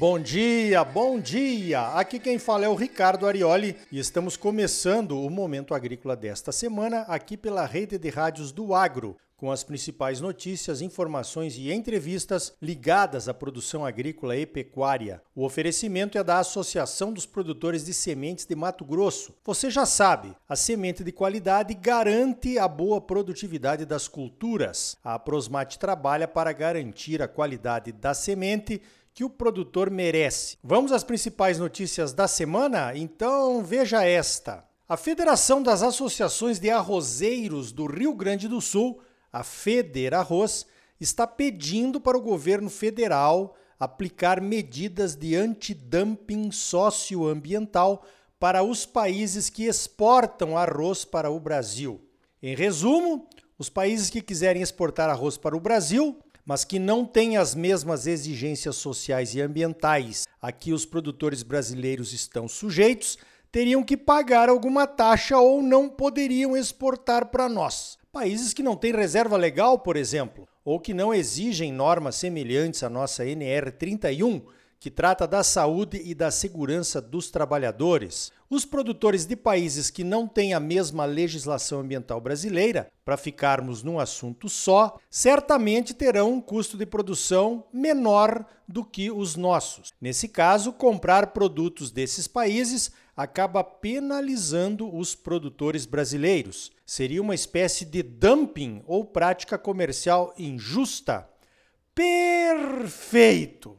Bom dia, bom dia! Aqui quem fala é o Ricardo Arioli e estamos começando o Momento Agrícola desta semana aqui pela rede de rádios do Agro, com as principais notícias, informações e entrevistas ligadas à produção agrícola e pecuária. O oferecimento é da Associação dos Produtores de Sementes de Mato Grosso. Você já sabe, a semente de qualidade garante a boa produtividade das culturas. A Prosmate trabalha para garantir a qualidade da semente que o produtor merece. Vamos às principais notícias da semana? Então veja esta. A Federação das Associações de Arrozeiros do Rio Grande do Sul a Feder Arroz, está pedindo para o governo federal aplicar medidas de antidumping socioambiental para os países que exportam arroz para o Brasil. Em resumo, os países que quiserem exportar arroz para o Brasil, mas que não têm as mesmas exigências sociais e ambientais a que os produtores brasileiros estão sujeitos, teriam que pagar alguma taxa ou não poderiam exportar para nós. Países que não têm reserva legal, por exemplo, ou que não exigem normas semelhantes à nossa NR 31, que trata da saúde e da segurança dos trabalhadores. Os produtores de países que não têm a mesma legislação ambiental brasileira, para ficarmos num assunto só, certamente terão um custo de produção menor do que os nossos. Nesse caso, comprar produtos desses países acaba penalizando os produtores brasileiros. Seria uma espécie de dumping ou prática comercial injusta? Perfeito!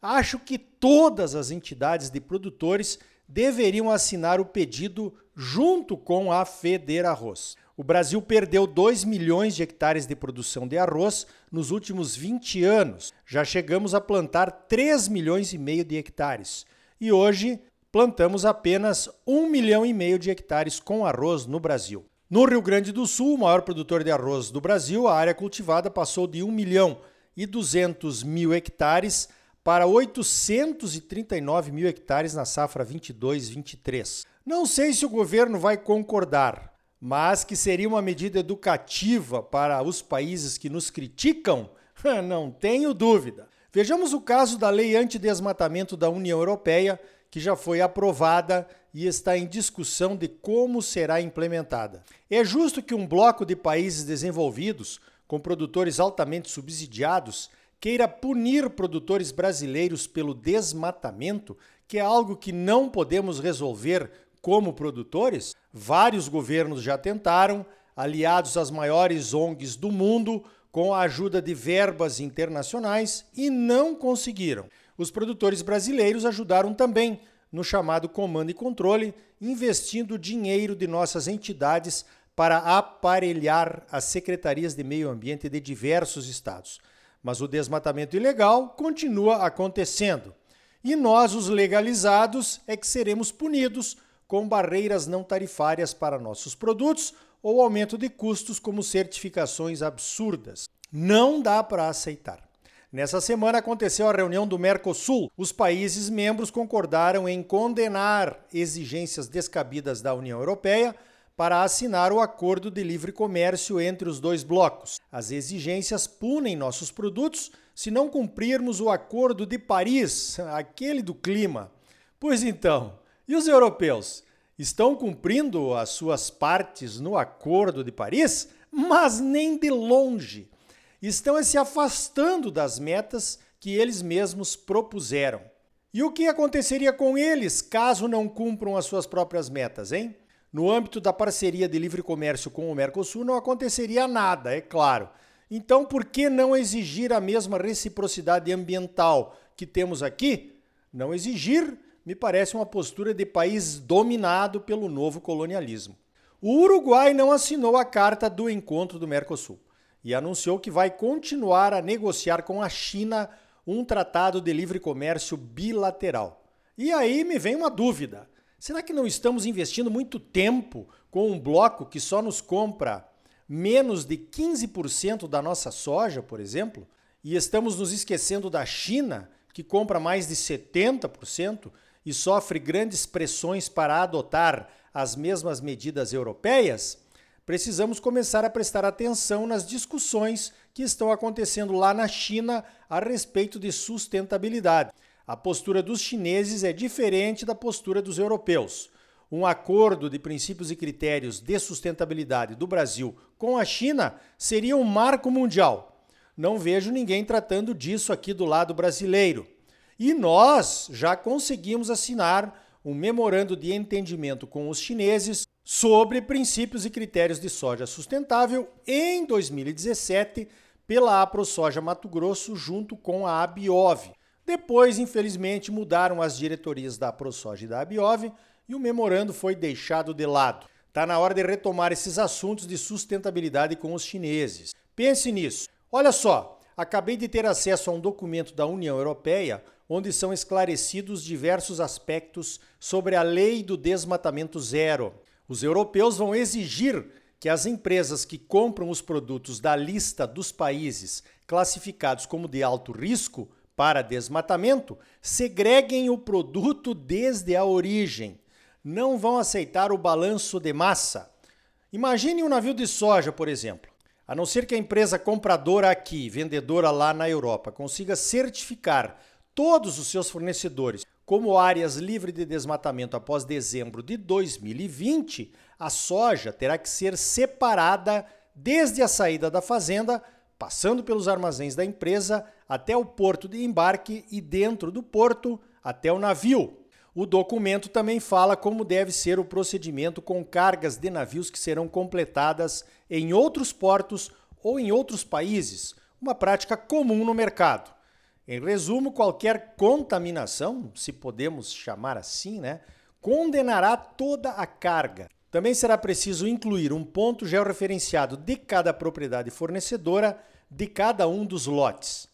Acho que todas as entidades de produtores deveriam assinar o pedido junto com a Feder Arroz. O Brasil perdeu 2 milhões de hectares de produção de arroz nos últimos 20 anos. Já chegamos a plantar 3 milhões e meio de hectares. E hoje plantamos apenas 1 milhão e meio de hectares com arroz no Brasil. No Rio Grande do Sul, o maior produtor de arroz do Brasil, a área cultivada passou de 1 milhão e 200 mil hectares para 839 mil hectares na safra 22-23. Não sei se o governo vai concordar, mas que seria uma medida educativa para os países que nos criticam, não tenho dúvida. Vejamos o caso da Lei Antidesmatamento da União Europeia, que já foi aprovada e está em discussão de como será implementada. É justo que um bloco de países desenvolvidos, com produtores altamente subsidiados, queira punir produtores brasileiros pelo desmatamento, que é algo que não podemos resolver como produtores? Vários governos já tentaram, aliados às maiores ONGs do mundo, com a ajuda de verbas internacionais e não conseguiram. Os produtores brasileiros ajudaram também no chamado comando e controle, investindo dinheiro de nossas entidades para aparelhar as secretarias de meio ambiente de diversos estados. Mas o desmatamento ilegal continua acontecendo. E nós, os legalizados, é que seremos punidos com barreiras não tarifárias para nossos produtos ou aumento de custos como certificações absurdas. Não dá para aceitar. Nessa semana aconteceu a reunião do Mercosul. Os países membros concordaram em condenar exigências descabidas da União Europeia para assinar o acordo de livre comércio entre os dois blocos. As exigências punem nossos produtos se não cumprirmos o Acordo de Paris, aquele do clima. Pois então, e os europeus? Estão cumprindo as suas partes no Acordo de Paris? Mas nem de longe estão se afastando das metas que eles mesmos propuseram. E o que aconteceria com eles caso não cumpram as suas próprias metas, hein? No âmbito da parceria de livre comércio com o Mercosul não aconteceria nada, é claro. Então, por que não exigir a mesma reciprocidade ambiental que temos aqui? Não exigir me parece uma postura de país dominado pelo novo colonialismo. O Uruguai não assinou a carta do encontro do Mercosul e anunciou que vai continuar a negociar com a China um tratado de livre comércio bilateral. E aí me vem uma dúvida: será que não estamos investindo muito tempo com um bloco que só nos compra menos de 15% da nossa soja, por exemplo? E estamos nos esquecendo da China, que compra mais de 70% e sofre grandes pressões para adotar as mesmas medidas europeias? precisamos começar a prestar atenção nas discussões que estão acontecendo lá na China a respeito de sustentabilidade. A postura dos chineses é diferente da postura dos europeus. Um acordo de princípios e critérios de sustentabilidade do Brasil com a China seria um marco mundial. Não vejo ninguém tratando disso aqui do lado brasileiro. E nós já conseguimos assinar um memorando de entendimento com os chineses sobre princípios e critérios de soja sustentável em 2017 pela AproSoja Mato Grosso junto com a Abiov. Depois, infelizmente, mudaram as diretorias da AproSoja e da Abiov e o memorando foi deixado de lado. Está na hora de retomar esses assuntos de sustentabilidade com os chineses. Pense nisso. Olha só, acabei de ter acesso a um documento da União Europeia onde são esclarecidos diversos aspectos sobre a lei do desmatamento zero. Os europeus vão exigir que as empresas que compram os produtos da lista dos países classificados como de alto risco para desmatamento segreguem o produto desde a origem. Não vão aceitar o balanço de massa. Imagine um navio de soja, por exemplo. A não ser que a empresa compradora aqui, vendedora lá na Europa, consiga certificar todos os seus fornecedores como áreas livres de desmatamento após dezembro de 2020, a soja terá que ser separada desde a saída da fazenda, passando pelos armazéns da empresa até o porto de embarque e dentro do porto até o navio. O documento também fala como deve ser o procedimento com cargas de navios que serão completadas em outros portos ou em outros países, uma prática comum no mercado. Em resumo, qualquer contaminação, se podemos chamar assim, né, condenará toda a carga. Também será preciso incluir um ponto georreferenciado de cada propriedade fornecedora de cada um dos lotes.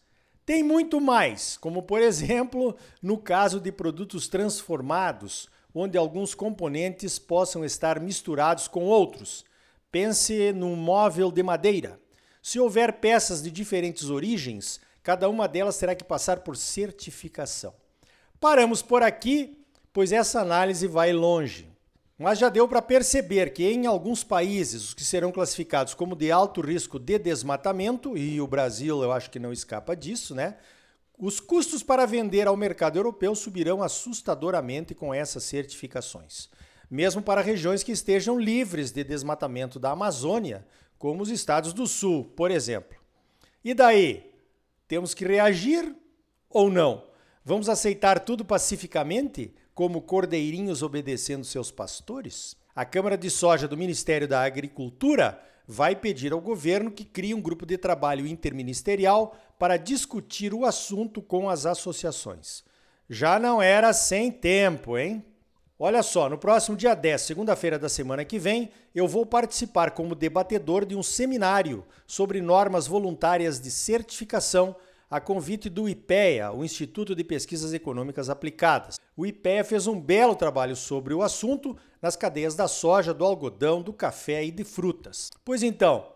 Tem muito mais, como por exemplo, no caso de produtos transformados, onde alguns componentes possam estar misturados com outros. Pense num móvel de madeira. Se houver peças de diferentes origens, Cada uma delas terá que passar por certificação. Paramos por aqui, pois essa análise vai longe. Mas já deu para perceber que em alguns países, os que serão classificados como de alto risco de desmatamento, e o Brasil eu acho que não escapa disso, né? Os custos para vender ao mercado europeu subirão assustadoramente com essas certificações. Mesmo para regiões que estejam livres de desmatamento da Amazônia, como os estados do Sul, por exemplo. E daí? Temos que reagir ou não? Vamos aceitar tudo pacificamente, como cordeirinhos obedecendo seus pastores? A Câmara de Soja do Ministério da Agricultura vai pedir ao governo que crie um grupo de trabalho interministerial para discutir o assunto com as associações. Já não era sem tempo, hein? Olha só, no próximo dia 10, segunda-feira da semana que vem, eu vou participar como debatedor de um seminário sobre normas voluntárias de certificação a convite do IPEA, o Instituto de Pesquisas Econômicas Aplicadas. O IPEA fez um belo trabalho sobre o assunto nas cadeias da soja, do algodão, do café e de frutas. Pois então,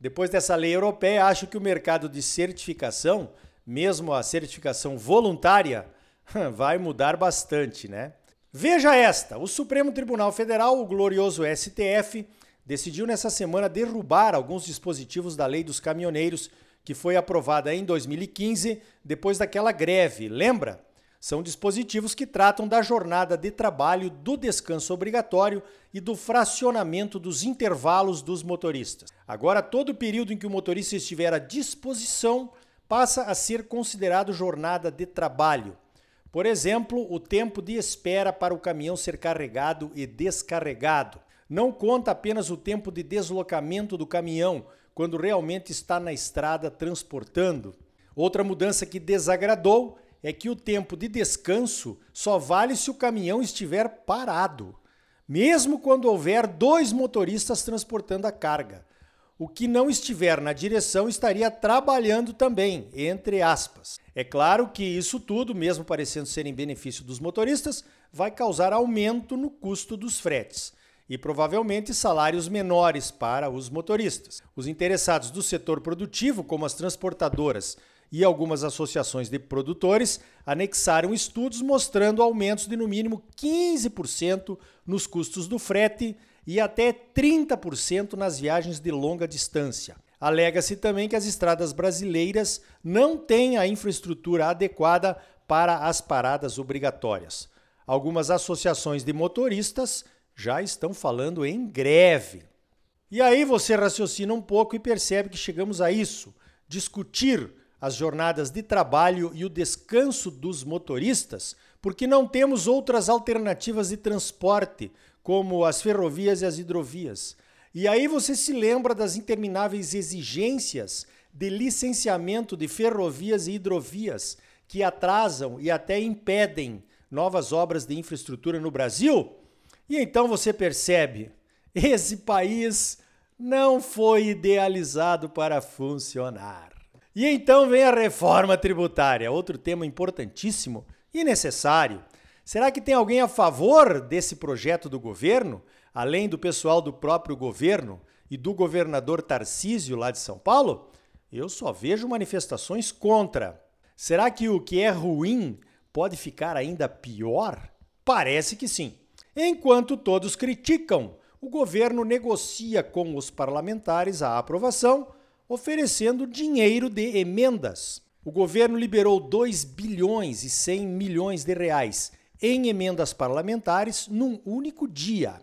depois dessa lei europeia, acho que o mercado de certificação, mesmo a certificação voluntária, vai mudar bastante, né? Veja esta: o Supremo Tribunal Federal, o glorioso STF, decidiu nessa semana derrubar alguns dispositivos da Lei dos Caminhoneiros, que foi aprovada em 2015, depois daquela greve, lembra? São dispositivos que tratam da jornada de trabalho, do descanso obrigatório e do fracionamento dos intervalos dos motoristas. Agora, todo o período em que o motorista estiver à disposição passa a ser considerado jornada de trabalho. Por exemplo, o tempo de espera para o caminhão ser carregado e descarregado. Não conta apenas o tempo de deslocamento do caminhão, quando realmente está na estrada transportando. Outra mudança que desagradou é que o tempo de descanso só vale se o caminhão estiver parado, mesmo quando houver dois motoristas transportando a carga. O que não estiver na direção estaria trabalhando também, entre aspas. É claro que isso tudo, mesmo parecendo ser em benefício dos motoristas, vai causar aumento no custo dos fretes e provavelmente salários menores para os motoristas. Os interessados do setor produtivo, como as transportadoras e algumas associações de produtores, anexaram estudos mostrando aumentos de no mínimo 15% nos custos do frete e até 30% nas viagens de longa distância. Alega-se também que as estradas brasileiras não têm a infraestrutura adequada para as paradas obrigatórias. Algumas associações de motoristas já estão falando em greve. E aí você raciocina um pouco e percebe que chegamos a isso: discutir as jornadas de trabalho e o descanso dos motoristas, porque não temos outras alternativas de transporte, como as ferrovias e as hidrovias. E aí você se lembra das intermináveis exigências de licenciamento de ferrovias e hidrovias que atrasam e até impedem novas obras de infraestrutura no Brasil? E então você percebe, esse país não foi idealizado para funcionar. E então vem a reforma tributária, outro tema importantíssimo e necessário. Será que tem alguém a favor desse projeto do governo, além do pessoal do próprio governo e do governador Tarcísio lá de São Paulo? Eu só vejo manifestações contra. Será que o que é ruim pode ficar ainda pior? Parece que sim. Enquanto todos criticam, o governo negocia com os parlamentares a aprovação, oferecendo dinheiro de emendas. O governo liberou 2 bilhões e 100 milhões de reais em emendas parlamentares num único dia.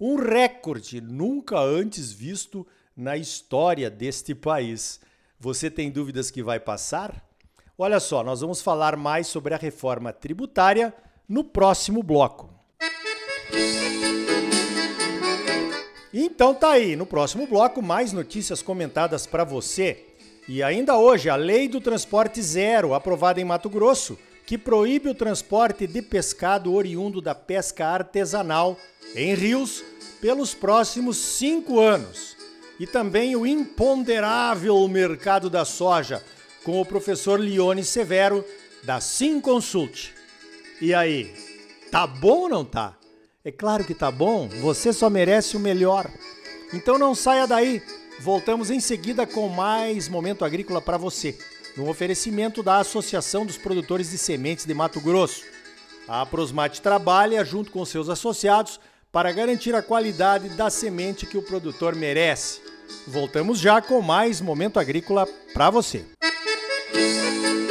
Um recorde nunca antes visto na história deste país. Você tem dúvidas que vai passar? Olha só, nós vamos falar mais sobre a reforma tributária no próximo bloco. Então tá aí, no próximo bloco mais notícias comentadas para você. E ainda hoje, a Lei do Transporte Zero, aprovada em Mato Grosso, que proíbe o transporte de pescado oriundo da pesca artesanal em rios pelos próximos cinco anos. E também o imponderável mercado da soja, com o professor Lione Severo, da Sim Consult. E aí, tá bom ou não tá? É claro que tá bom, você só merece o melhor. Então não saia daí. Voltamos em seguida com mais momento agrícola para você, no oferecimento da Associação dos Produtores de Sementes de Mato Grosso. A Prosmate trabalha junto com seus associados para garantir a qualidade da semente que o produtor merece. Voltamos já com mais momento agrícola para você. Música